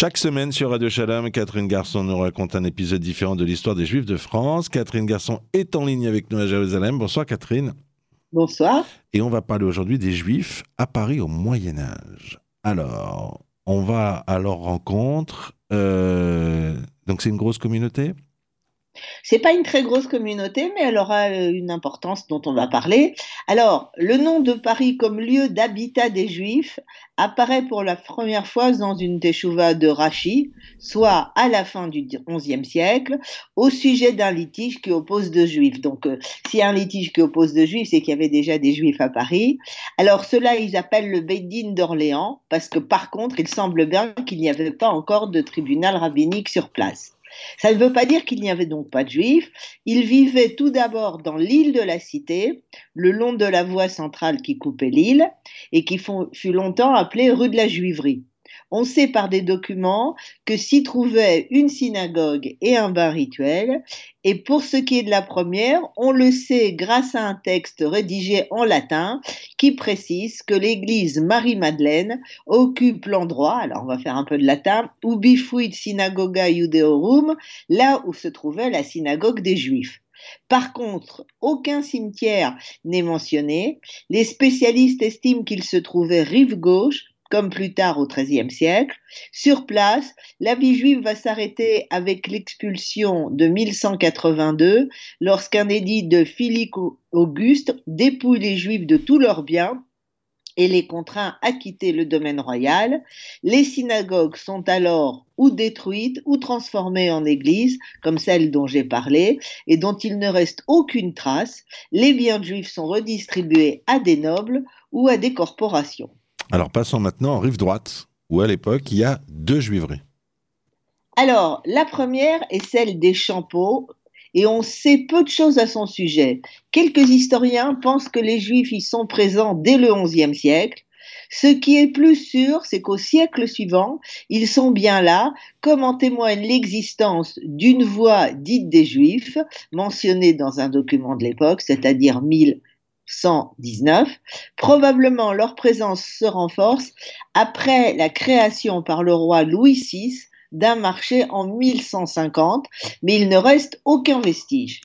Chaque semaine sur Radio Shalom, Catherine Garçon nous raconte un épisode différent de l'histoire des Juifs de France. Catherine Garçon est en ligne avec nous à Jérusalem. Bonsoir Catherine. Bonsoir. Et on va parler aujourd'hui des Juifs à Paris au Moyen Âge. Alors, on va à leur rencontre. Euh, donc c'est une grosse communauté? C'est pas une très grosse communauté, mais elle aura euh, une importance dont on va parler. Alors, le nom de Paris comme lieu d'habitat des Juifs apparaît pour la première fois dans une teshuva de Rachi, soit à la fin du XIe siècle, au sujet d'un litige qui oppose deux Juifs. Donc, euh, s'il y a un litige qui oppose deux Juifs, c'est qu'il y avait déjà des Juifs à Paris. Alors, cela, ils appellent le Beidin d'Orléans, parce que par contre, il semble bien qu'il n'y avait pas encore de tribunal rabbinique sur place. Ça ne veut pas dire qu'il n'y avait donc pas de juifs. Ils vivaient tout d'abord dans l'île de la Cité, le long de la voie centrale qui coupait l'île, et qui fut longtemps appelée rue de la Juiverie. On sait par des documents que s'y trouvait une synagogue et un bain rituel, et pour ce qui est de la première, on le sait grâce à un texte rédigé en latin qui précise que l'église Marie-Madeleine occupe l'endroit, alors on va faire un peu de latin, ubifuit synagoga judeorum, là où se trouvait la synagogue des Juifs. Par contre, aucun cimetière n'est mentionné. Les spécialistes estiment qu'il se trouvait rive gauche, comme plus tard au XIIIe siècle. Sur place, la vie juive va s'arrêter avec l'expulsion de 1182, lorsqu'un édit de Philippe Auguste dépouille les juifs de tous leurs biens et les contraint à quitter le domaine royal. Les synagogues sont alors ou détruites ou transformées en églises, comme celle dont j'ai parlé, et dont il ne reste aucune trace. Les biens juifs sont redistribués à des nobles ou à des corporations. Alors passons maintenant en rive droite, où à l'époque il y a deux juiveries. Alors, la première est celle des Champeaux, et on sait peu de choses à son sujet. Quelques historiens pensent que les Juifs y sont présents dès le XIe siècle. Ce qui est plus sûr, c'est qu'au siècle suivant, ils sont bien là, comme en témoigne l'existence d'une voix dite des Juifs, mentionnée dans un document de l'époque, c'est-à-dire 1000 119. Probablement leur présence se renforce après la création par le roi Louis VI d'un marché en 1150, mais il ne reste aucun vestige.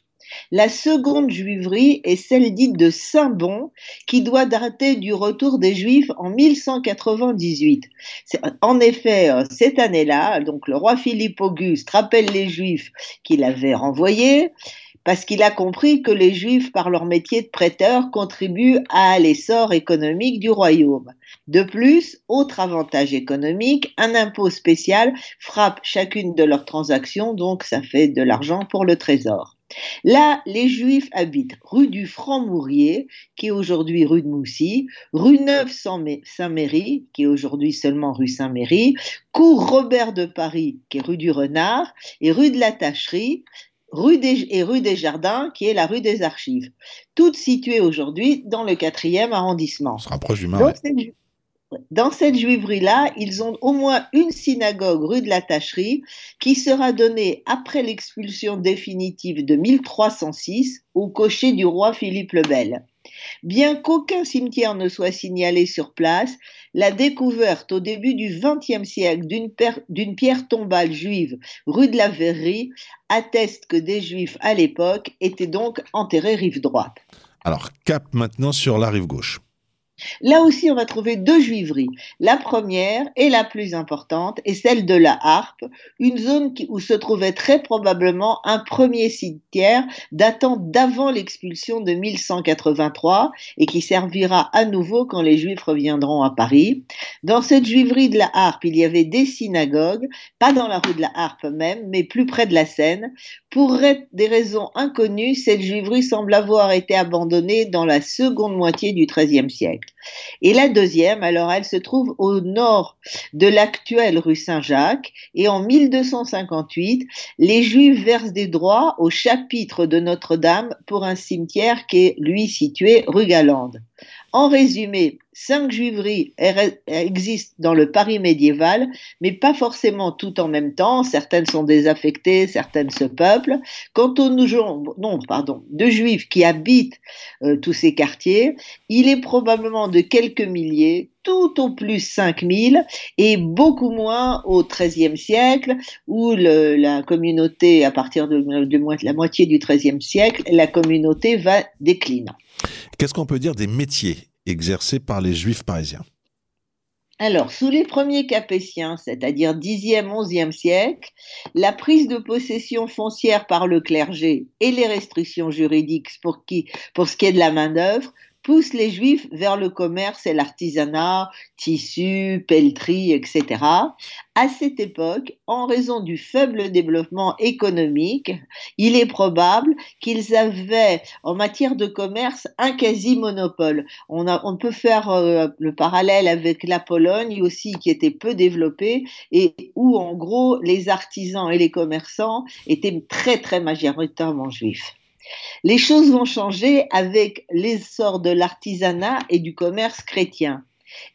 La seconde juiverie est celle dite de Saint-Bon, qui doit dater du retour des Juifs en 1198. En effet, euh, cette année-là, donc le roi Philippe Auguste rappelle les Juifs qu'il avait renvoyés, parce qu'il a compris que les Juifs, par leur métier de prêteur, contribuent à l'essor économique du royaume. De plus, autre avantage économique, un impôt spécial frappe chacune de leurs transactions, donc ça fait de l'argent pour le trésor. Là, les Juifs habitent rue du Franc-Mourier, qui est aujourd'hui rue de Moussy, rue Neuve-Saint-Méry, qui est aujourd'hui seulement rue Saint-Méry, cours Robert de Paris, qui est rue du Renard, et rue de la Tacherie, rue des, et rue des Jardins, qui est la rue des Archives, toutes situées aujourd'hui dans le quatrième arrondissement. On se rapproche du Marais. Dans cette, juiverie-là, ils ont au moins une synagogue rue de la Tacherie qui sera donnée après l'expulsion définitive de 1306 au cocher du roi Philippe le Bel. Bien qu'aucun cimetière ne soit signalé sur place, la découverte au début du XXe siècle d'une pierre tombale juive rue de la Verrerie atteste que des juifs à l'époque étaient donc enterrés rive droite. Alors, cap maintenant sur la rive gauche. Là aussi, on va trouver deux juiveries. La première et la plus importante est celle de la Harpe, une zone où se trouvait très probablement un premier cimetière datant d'avant l'expulsion de 1183 et qui servira à nouveau quand les Juifs reviendront à Paris. Dans cette juiverie de la Harpe, il y avait des synagogues, pas dans la rue de la Harpe même, mais plus près de la Seine. Pour des raisons inconnues, cette juiverie semble avoir été abandonnée dans la seconde moitié du XIIIe siècle. Et la deuxième, alors elle se trouve au nord de l'actuelle rue Saint-Jacques et en 1258, les Juifs versent des droits au chapitre de Notre-Dame pour un cimetière qui est lui situé rue Galande. En résumé, cinq juiveries existent dans le Paris médiéval, mais pas forcément toutes en même temps. Certaines sont désaffectées, certaines se peuplent. Quant au nombre pardon, de juifs qui habitent euh, tous ces quartiers, il est probablement de quelques milliers, tout au plus 5000 et beaucoup moins au XIIIe siècle où la communauté, à partir de, de, la moitié du XIIIe siècle, la communauté va déclinant. Qu'est-ce qu'on peut dire des métiers exercés par les juifs parisiens. Alors, sous les premiers capétiens, c'est-à-dire 10e, 11e siècle, la prise de possession foncière par le clergé et les restrictions juridiques pour, pour ce qui est de la main-d'œuvre pousse les Juifs vers le commerce et l'artisanat, tissus, pelleteries, etc. À cette époque, en raison du faible développement économique, il est probable qu'ils avaient, en matière de commerce, un quasi-monopole. On, on, peut faire euh, le parallèle avec la Pologne aussi, qui était peu développée et où, en gros, les artisans et les commerçants étaient très, très majoritairement juifs. Les choses vont changer avec l'essor de l'artisanat et du commerce chrétien.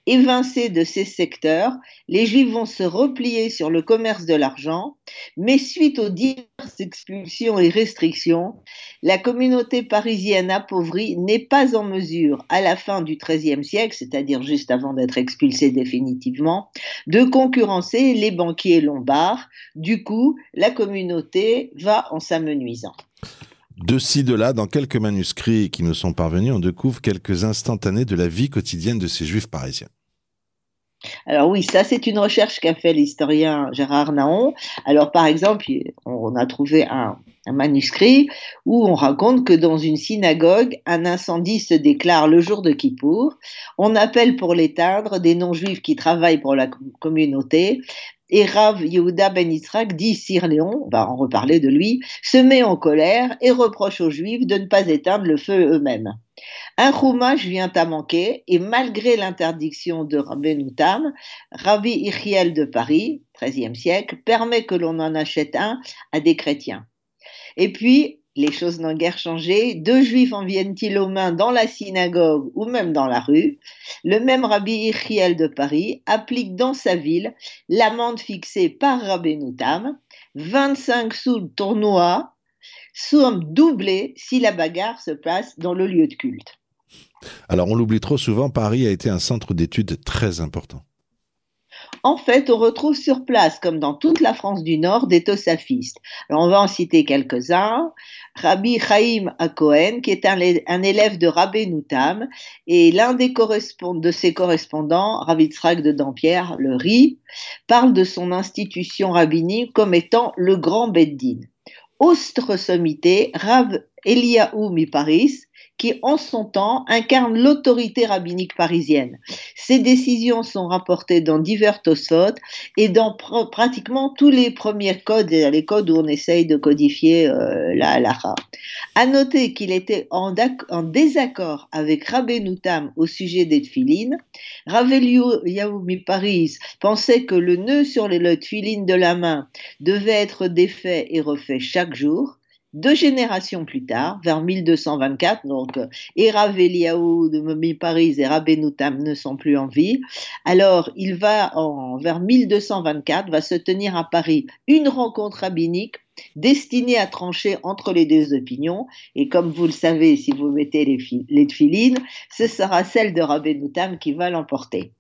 Évincés de ces secteurs, les Juifs vont se replier sur le commerce de l'argent, mais suite aux diverses expulsions et restrictions, la communauté parisienne appauvrie n'est pas en mesure, à la fin du XIIIe siècle, c'est-à-dire juste avant d'être expulsée définitivement, de concurrencer les banquiers lombards. Du coup, la communauté va en s'amenuisant. De ci, de là, dans quelques manuscrits qui nous sont parvenus, on découvre quelques instantanés de la vie quotidienne de ces juifs parisiens. Alors oui, ça c'est une recherche qu'a fait l'historien Gérard Naon. Alors par exemple, on a trouvé un, manuscrit où on raconte que dans une synagogue, un incendie se déclare le jour de Kippour. On appelle pour l'éteindre des non-juifs qui travaillent pour la communauté, et Rav Yehuda Ben Yitzhak dit Sir Léon, on va en reparler de lui, se met en colère et reproche aux Juifs de ne pas éteindre le feu eux-mêmes. Un roumage vient à manquer et malgré l'interdiction de Rabbeinu Tam, Rabbi Ichiel de Paris, XIIIe siècle, permet que l'on en achète un à des chrétiens. Et puis, les choses n'ont guère changé. Deux juifs en viennent-ils aux mains dans la synagogue ou même dans la rue? Le même Rabbi Ichiel de Paris applique dans sa ville l'amende fixée par Rabbi Noutam, 25 sous le tournoi, somme doublée si la bagarre se passe dans le lieu de culte. Alors on l'oublie trop souvent, Paris a été un centre d'études très important. En fait, on retrouve sur place, comme dans toute la France du Nord, des tosafistes. Alors, on va en citer quelques-uns. Rabbi Chaim Akohen, qui est un, élève de Rabbi Noutam, et l'un des de ses correspondants, Rabbi Tzrak de Dampierre, le RI, parle de son institution rabbinique comme étant le grand Beddin. Autre sommité, Rav Eliaou Miparis, qui en son temps incarne l'autorité rabbinique parisienne. Ces décisions sont rapportées dans divers Tosot et dans pratiquement tous les premiers codes, les codes où on essaye de codifier euh, la halakha. À noter qu'il était en, désaccord avec Rabbi Noutam au sujet des tfilines. Ravelio Yaoumi Paris pensait que le nœud sur les tfilines de la main devait être défait et refait chaque jour. Deux générations plus tard, vers 1224, donc Era de Paris et Rabbenoutam ne sont plus en vie. Alors, il va en, vers 1224 va se tenir à Paris une rencontre rabbinique destinée à trancher entre les deux opinions. Et comme vous le savez, si vous mettez les, les ce sera celle de Rabbenoutam qui va l'emporter.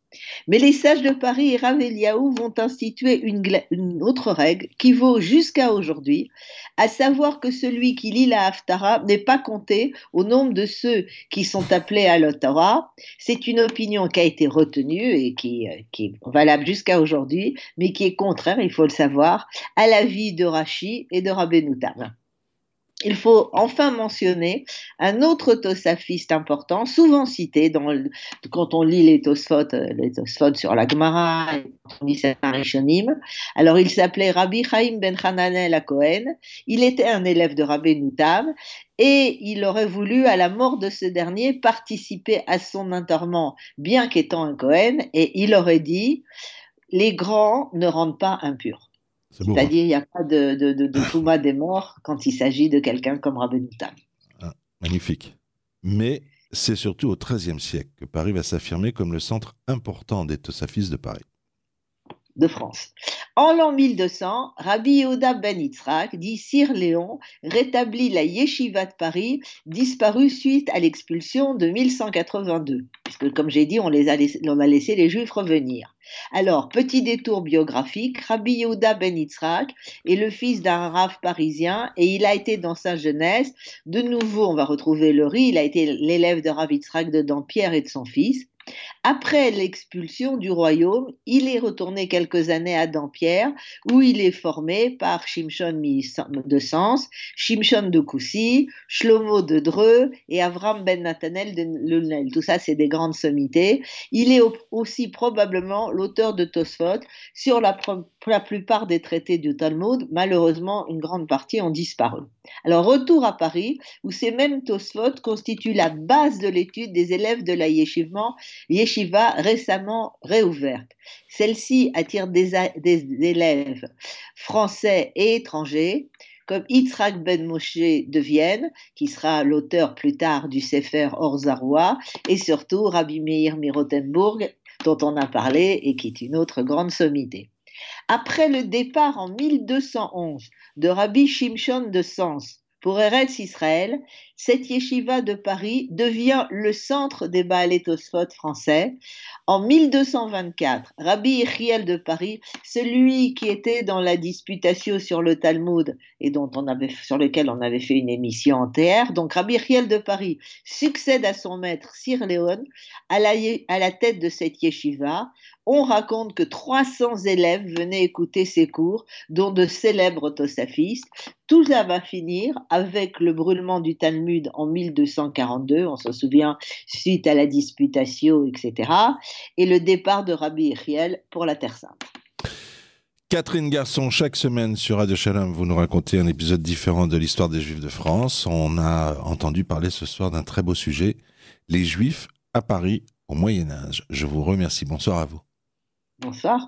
Mais les sages de Paris et Raveliaou vont instituer une, autre règle qui vaut jusqu'à aujourd'hui, à savoir que celui qui lit la Haftara n'est pas compté au nombre de ceux qui sont appelés à l'Ottara. C'est une opinion qui a été retenue et qui, est valable jusqu'à aujourd'hui, mais qui est contraire, il faut le savoir, à l'avis de Rachi et de Rabbenoutam il faut enfin mentionner un autre tosafiste important, souvent cité quand on lit les tosfot, euh, les sur la Gemara, on Alors, il s'appelait Rabbi Chaim ben Hananel à Cohen. Il était un élève de Rabbi Noutam et il aurait voulu, à la mort de ce dernier, participer à son enterrement, bien qu'étant un Cohen, et il aurait dit les grands ne rendent pas impurs. C'est-à-dire, hein. il n'y a pas de, de, de, des morts quand il s'agit de quelqu'un comme Rabbi ah, magnifique. Mais c'est surtout au XIIIe siècle que Paris va s'affirmer comme le centre important des Tosafis de Paris de France. En l'an 1200, Rabbi Yehuda ben Yitzhak, dit Sir Léon, rétablit la yeshiva de Paris, disparue suite à l'expulsion de 1182. Puisque, comme j'ai dit, on, les a laissé, les Juifs revenir. Alors, petit détour biographique, Rabbi Yehuda ben Yitzhak est le fils d'un rave parisien et il a été dans sa jeunesse, de nouveau on va retrouver le riz, il a été l'élève de Rabbi Yitzhak de Dampierre et de son fils. Après l'expulsion du royaume, il est retourné quelques années à Dampierre, où il est formé par Shimshon de Sens, Shimshon de Coucy, Shlomo de Dreux et Avram ben Nathanel de Lunel. Tout ça, c'est des grandes sommités. Il est aussi probablement l'auteur de Tosfot sur la, la plupart des traités du Talmud. Malheureusement, une grande partie ont disparu. Alors, retour à Paris, où ces mêmes Tosfot constituent la base de l'étude des élèves de la yeshiva, récemment réouverte. Celle-ci attire des, élèves français et étrangers, comme Yitzhak Ben Moshe de Vienne, qui sera l'auteur plus tard du Sefer Orzaroua, et surtout Rabbi Meir Mirotenburg, dont on a parlé et qui est une autre grande sommité. Après le départ en 1211 de Rabbi Shimshon de Sens pour Eretz Israël, cette yeshiva de Paris devient le centre des Baalé français. En 1224, Rabbi Yechiel de Paris, celui qui était dans la disputation sur le Talmud et dont on avait, sur lequel on avait fait une émission entière, donc Rabbi Yechiel de Paris succède à son maître Sir Léon à la, à la tête de cette yeshiva. On raconte que 300 élèves venaient écouter ses cours, dont de célèbres tosafistes. Tout ça va finir avec le brûlement du Talmud en 1242, on se souvient, suite à la disputation, etc., et le départ de Rabbi Yechiel pour la Terre Sainte. Catherine Garçon, chaque semaine sur Radio Shalom, vous nous racontez un épisode différent de l'histoire des Juifs de France. On a entendu parler ce soir d'un très beau sujet, les Juifs à Paris au Moyen Âge. Je vous remercie. Bonsoir à vous. Bonsoir.